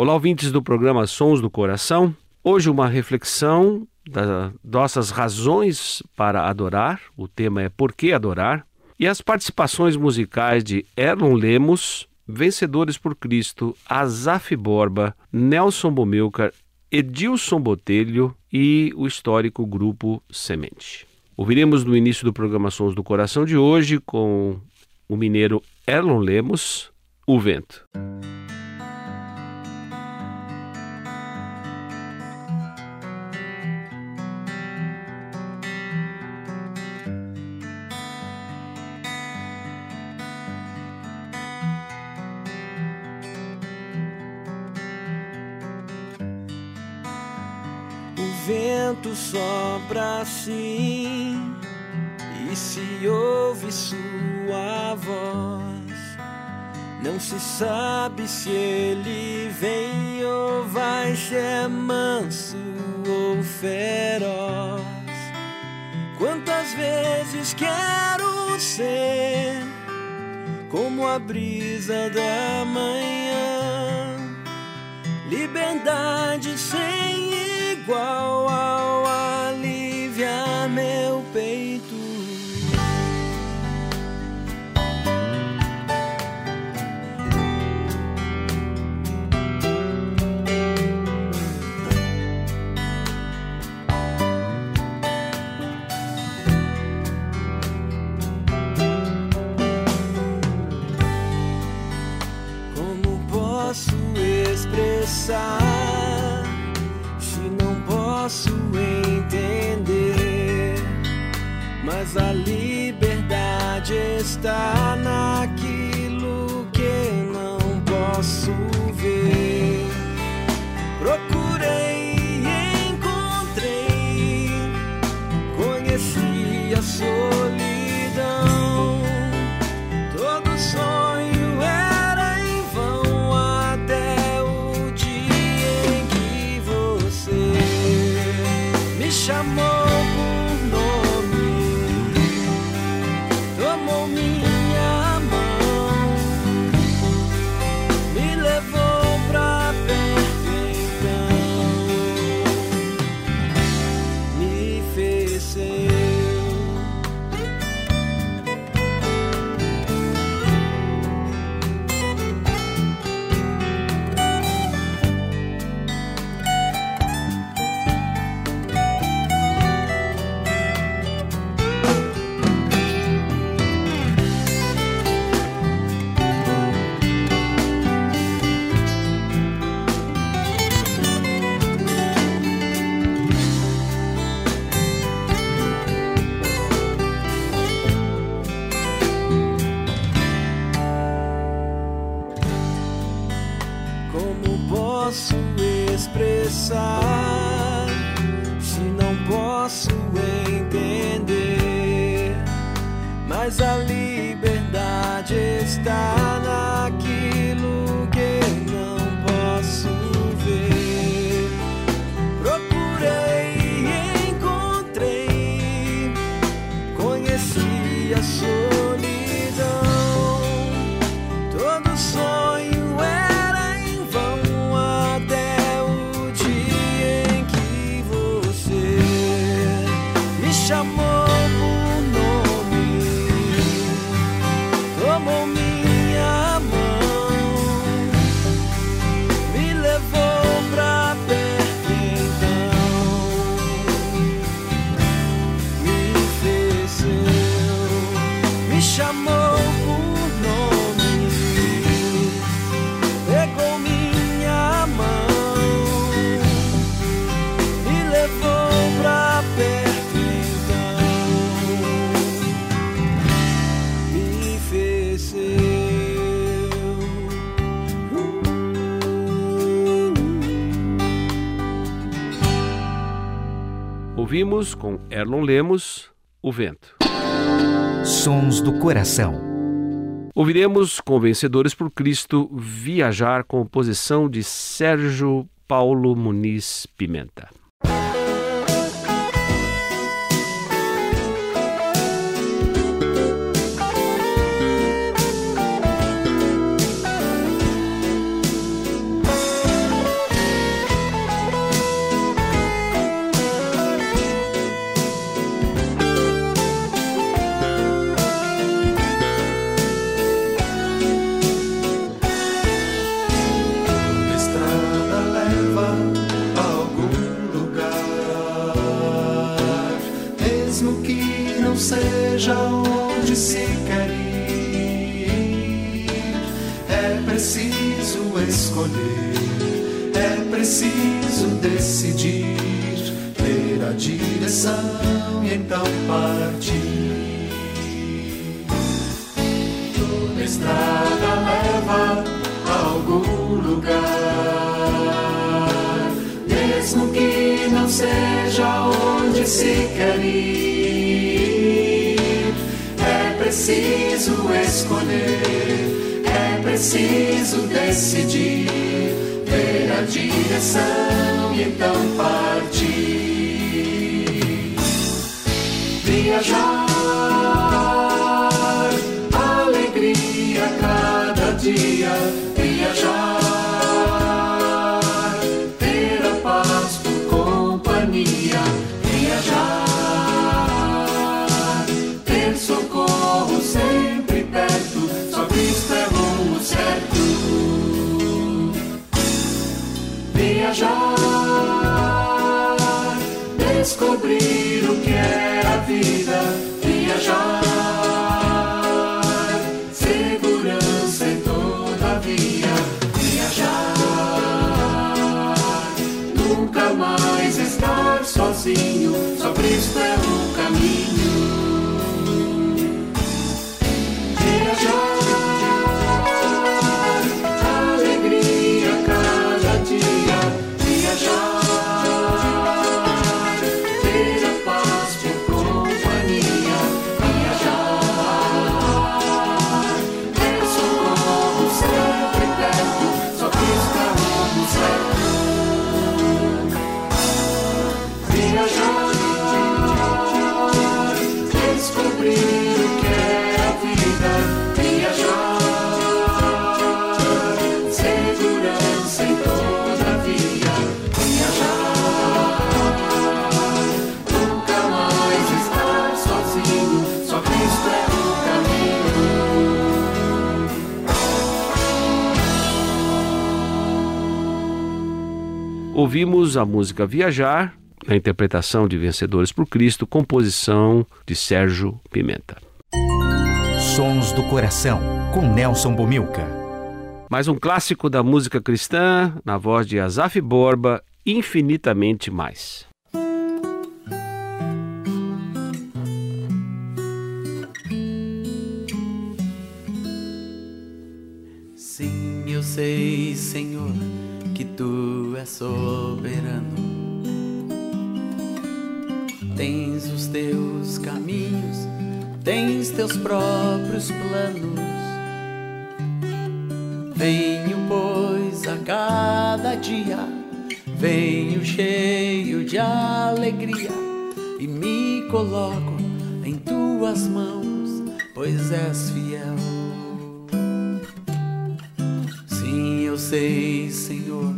Olá, ouvintes do programa Sons do Coração. Hoje, uma reflexão das nossas razões para adorar. O tema é Por que adorar? E as participações musicais de Erlon Lemos, Vencedores por Cristo, Azaf Borba, Nelson Bomilcar, Edilson Botelho e o histórico grupo Semente. Ouviremos no início do programa Sons do Coração de hoje com o mineiro Erlon Lemos, O Vento. Vento sopra assim e se ouve sua voz. Não se sabe se ele vem ou vai ser manso ou feroz. Quantas vezes quero ser como a brisa da manhã, liberdade sem igual ao alivia meu peito. Como posso expressar? Mas a liberdade está naquilo me levou posso entender? Mas a liberdade está naquilo chamou por nome, pegou minha mão, me levou pra perto então, me fez. Ouvimos com Erlon Lemos, O Vento. Sons do Coração. Ouviremos com Vencedores por Cristo Viajar, composição de Sérgio Paulo Muniz Pimenta. Seja onde se quer ir. É preciso escolher, é preciso decidir, ver a direção e então partir. Viajar, alegria cada dia. Viajar, Viajar, descobrir o que é a vida. Viajar, Ouvimos a música Viajar, na interpretação de Vencedores por Cristo, composição de Sérgio Pimenta. Sons do Coração, com Nelson Bomilca. Mais um clássico da música cristã, na voz de Azaf Borba, Infinitamente Mais. Sim, eu sei, Senhor, tu és soberano. Tens os teus caminhos, tens teus próprios planos. Venho, pois, a cada dia, venho cheio de alegria e me coloco em tuas mãos, pois és fiel. Sim, eu sei, Senhor,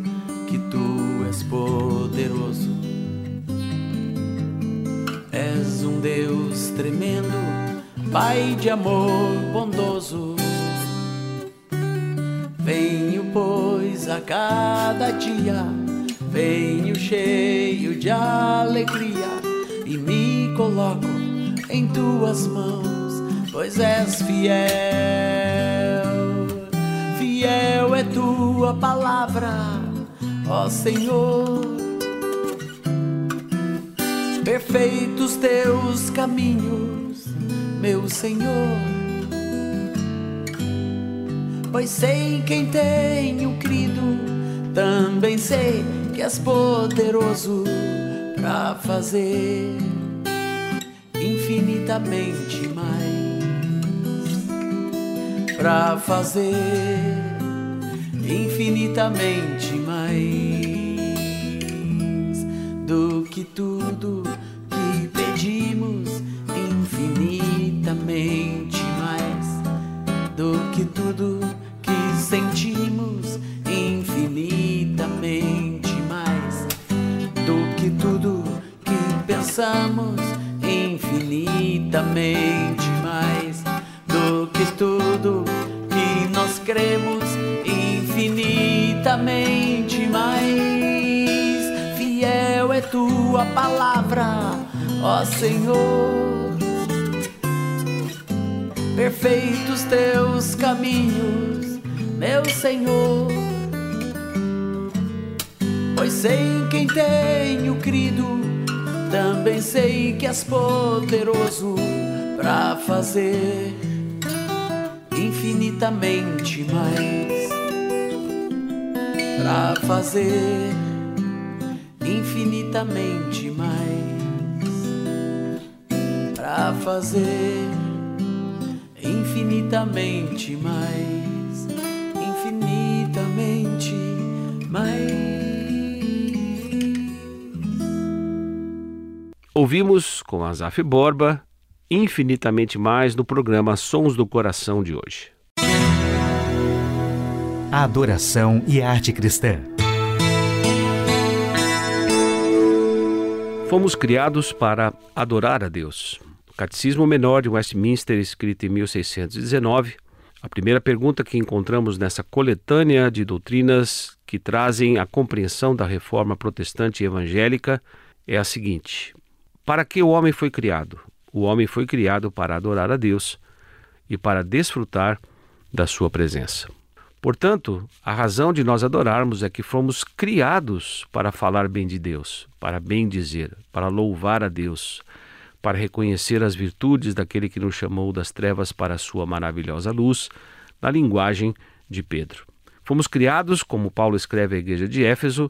tremendo, Pai de amor bondoso. Venho, pois, a cada dia, venho cheio de alegria e me coloco em tuas mãos, pois és fiel. Fiel é tua palavra, ó Senhor. Perfeitos teus caminhos, meu Senhor. Pois sei quem tenho crido, também sei que és poderoso para fazer infinitamente mais, para fazer infinitamente mais do que tudo pensamos, infinitamente mais do que tudo que nós cremos, infinitamente mais. Fiel é tua palavra, ó Senhor. Perfeitos teus caminhos, meu Senhor. Pois sei em quem tenho crido, também sei que és poderoso para fazer infinitamente mais. Para fazer infinitamente mais. Para fazer infinitamente mais. Infinitamente mais. Ouvimos com Azaf Borba infinitamente mais no programa Sons do Coração de hoje. A adoração e a arte cristã. Fomos criados para adorar a Deus. O Catecismo Menor de Westminster, escrito em 1619, a primeira pergunta que encontramos nessa coletânea de doutrinas que trazem a compreensão da reforma protestante e evangélica é a seguinte: Para que o homem foi criado? O homem foi criado para adorar a Deus e para desfrutar da sua presença. Portanto, a razão de nós adorarmos é que fomos criados para falar bem de Deus, para bem dizer, para louvar a Deus, para reconhecer as virtudes daquele que nos chamou das trevas para a sua maravilhosa luz, na linguagem de Pedro. Fomos criados, como Paulo escreve à igreja de Éfeso,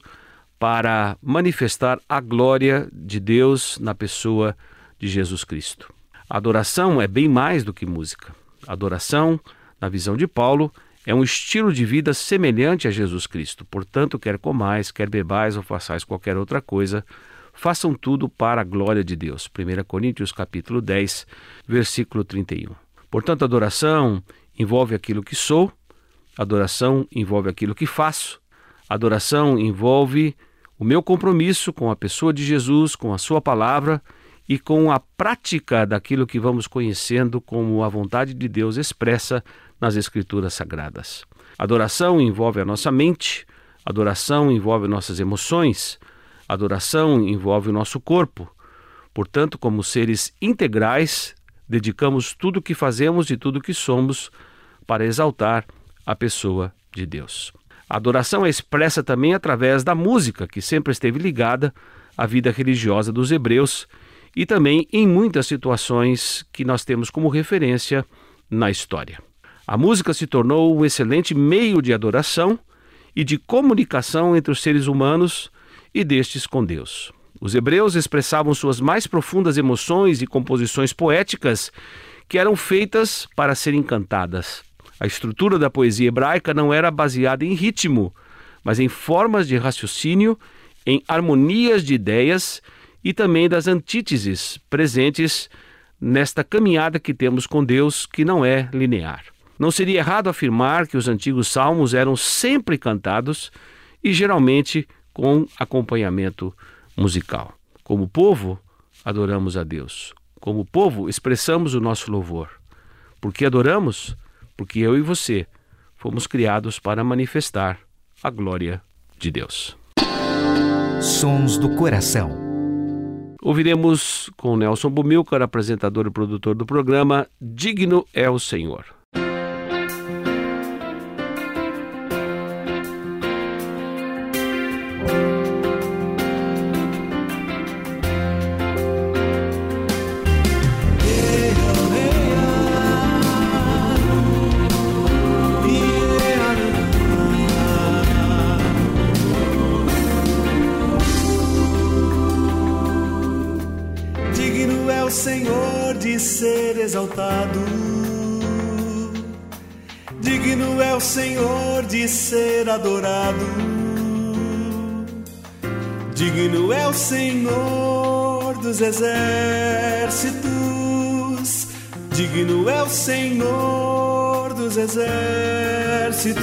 para manifestar a glória de Deus na pessoa de Jesus Cristo. A adoração é bem mais do que música. A adoração, na visão de Paulo, é um estilo de vida semelhante a Jesus Cristo. Portanto, quer comais, quer bebais ou façais qualquer outra coisa, façam tudo para a glória de Deus. 1 Coríntios capítulo 10, versículo 31. Portanto, adoração envolve aquilo que sou, adoração envolve aquilo que faço, adoração envolve o meu compromisso com a pessoa de Jesus, com a sua palavra e com a prática daquilo que vamos conhecendo como a vontade de Deus expressa nas Escrituras Sagradas. Adoração envolve a nossa mente, adoração envolve nossas emoções, adoração envolve o nosso corpo. Portanto, como seres integrais, dedicamos tudo o que fazemos e tudo o que somos para exaltar a pessoa de Deus. A adoração é expressa também através da música, que sempre esteve ligada à vida religiosa dos hebreus e também em muitas situações que nós temos como referência na história. A música se tornou um excelente meio de adoração e de comunicação entre os seres humanos e destes com Deus. Os hebreus expressavam suas mais profundas emoções e composições poéticas que eram feitas para serem cantadas. A estrutura da poesia hebraica não era baseada em ritmo, mas em formas de raciocínio, em harmonias de ideias e também das antíteses presentes nesta caminhada que temos com Deus, que não é linear. Não seria errado afirmar que os antigos salmos eram sempre cantados e geralmente com acompanhamento musical. Como povo, adoramos a Deus. Como povo, expressamos o nosso louvor. Por que adoramos? Porque eu e você fomos criados para manifestar a glória de Deus. Sons do Coração. Ouviremos com Nelson Bumilcar, apresentador e produtor do programa Digno é o Senhor. Digno é o Senhor de ser adorado. Digno é o Senhor dos exércitos. Digno é o Senhor dos exércitos.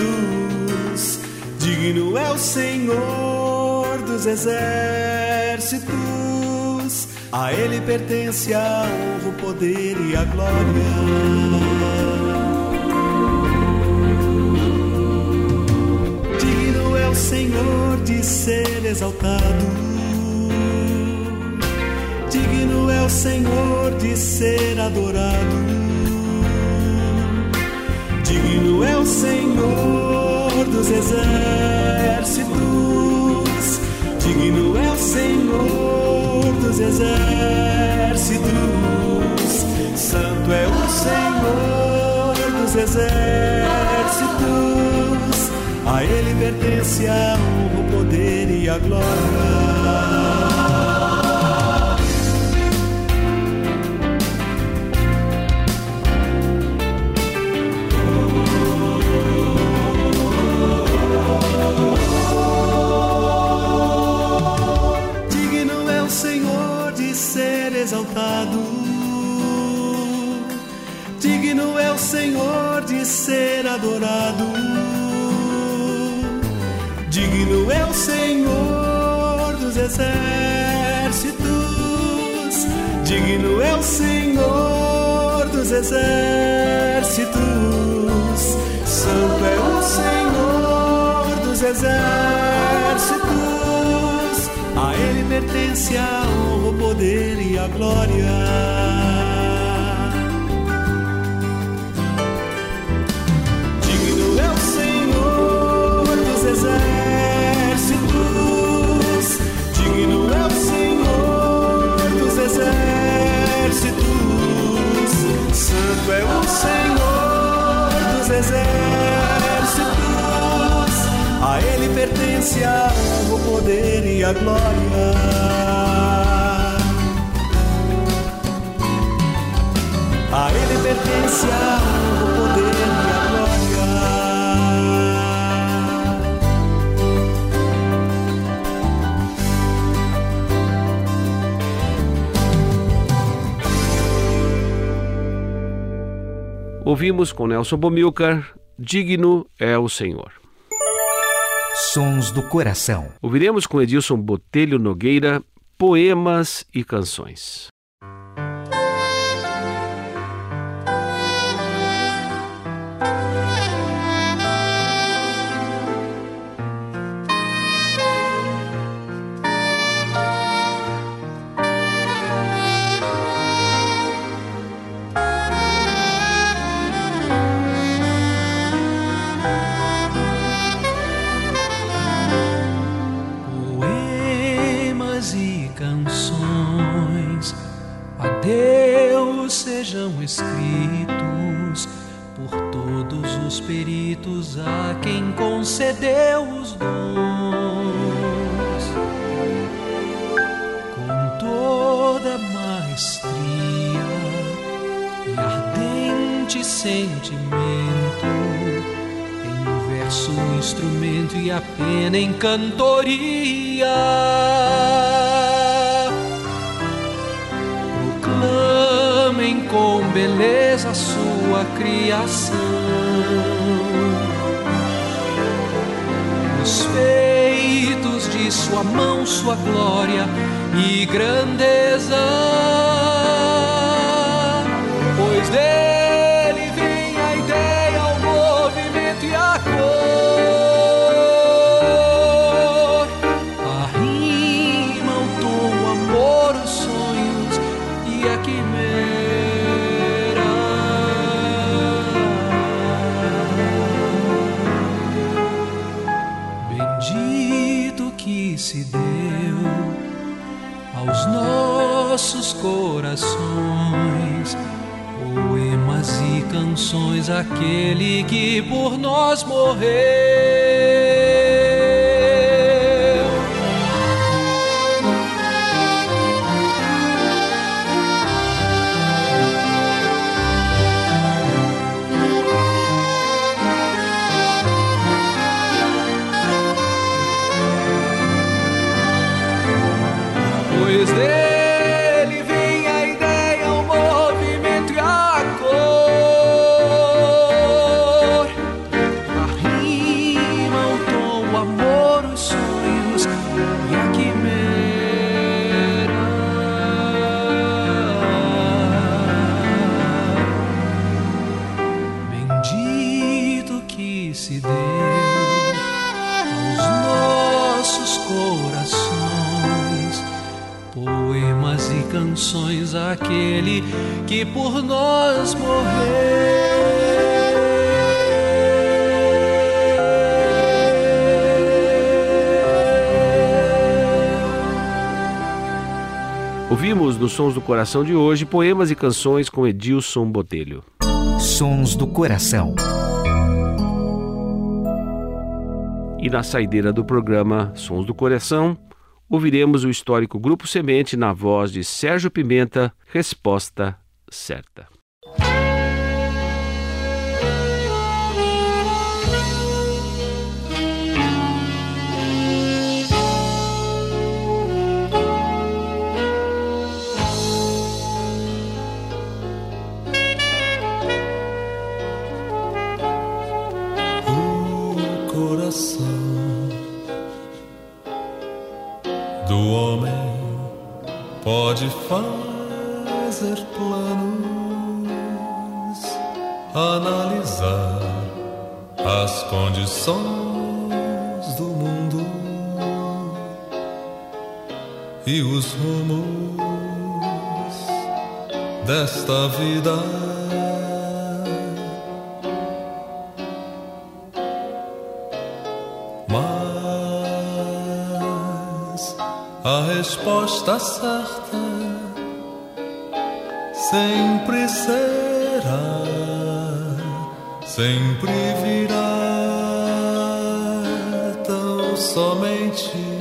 Digno é o Senhor dos exércitos. A Ele pertence a honra, o poder e a glória. Digno é o Senhor de ser exaltado. Digno é o Senhor de ser adorado. Digno é o Senhor dos exércitos. Digno é o Senhor dos exércitos. Santo é o Senhor dos exércitos. A Ele pertence a honra, o poder e a glória. Ouvimos com Nelson Bomilcar, Digno é o Senhor. Sons do coração. Ouviremos com Edilson Botelho Nogueira, Poemas e Canções. Sejam escritos por todos os peritos a quem concedeu os dons. Com toda maestria e ardente sentimento em verso, um instrumento e a pena em cantoria. Beleza sua criação. Os feitos de sua mão, sua glória e grandeza. Pois dele canções aquele que por nós morreu. Ouvimos nos Sons do Coração de hoje poemas e canções com Edilson Botelho. Sons do Coração. E na saideira do programa Sons do Coração, ouviremos o histórico Grupo Semente na voz de Sérgio Pimenta, Resposta Certa. Pode fazer planos, analisar as condições do mundo e os rumos desta vida. Mas a resposta certa sempre será, sempre virá tão somente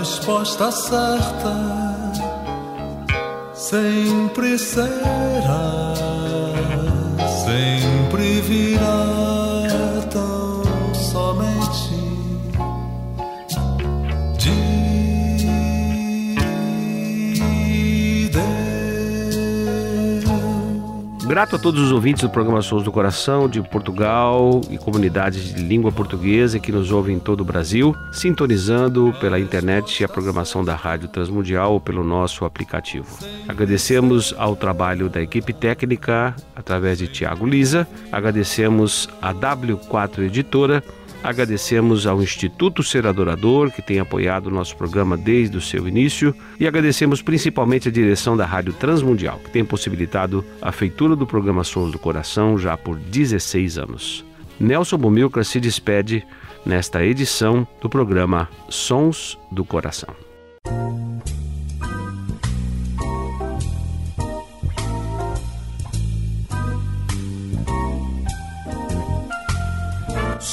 resposta certa sempre será, sempre virá Grato a todos os ouvintes do programa Sons do Coração de Portugal e comunidades de língua portuguesa que nos ouvem em todo o Brasil, sintonizando pela internet a programação da Rádio Transmundial ou pelo nosso aplicativo. Agradecemos ao trabalho da equipe técnica através de Tiago Lisa, agradecemos a W4 Editora Agradecemos ao Instituto Ser Adorador, que tem apoiado o nosso programa desde o seu início, e agradecemos principalmente a direção da Rádio Transmundial, que tem possibilitado a feitura do programa Sons do Coração já por 16 anos. Nelson Bumilcar se despede nesta edição do programa Sons do Coração.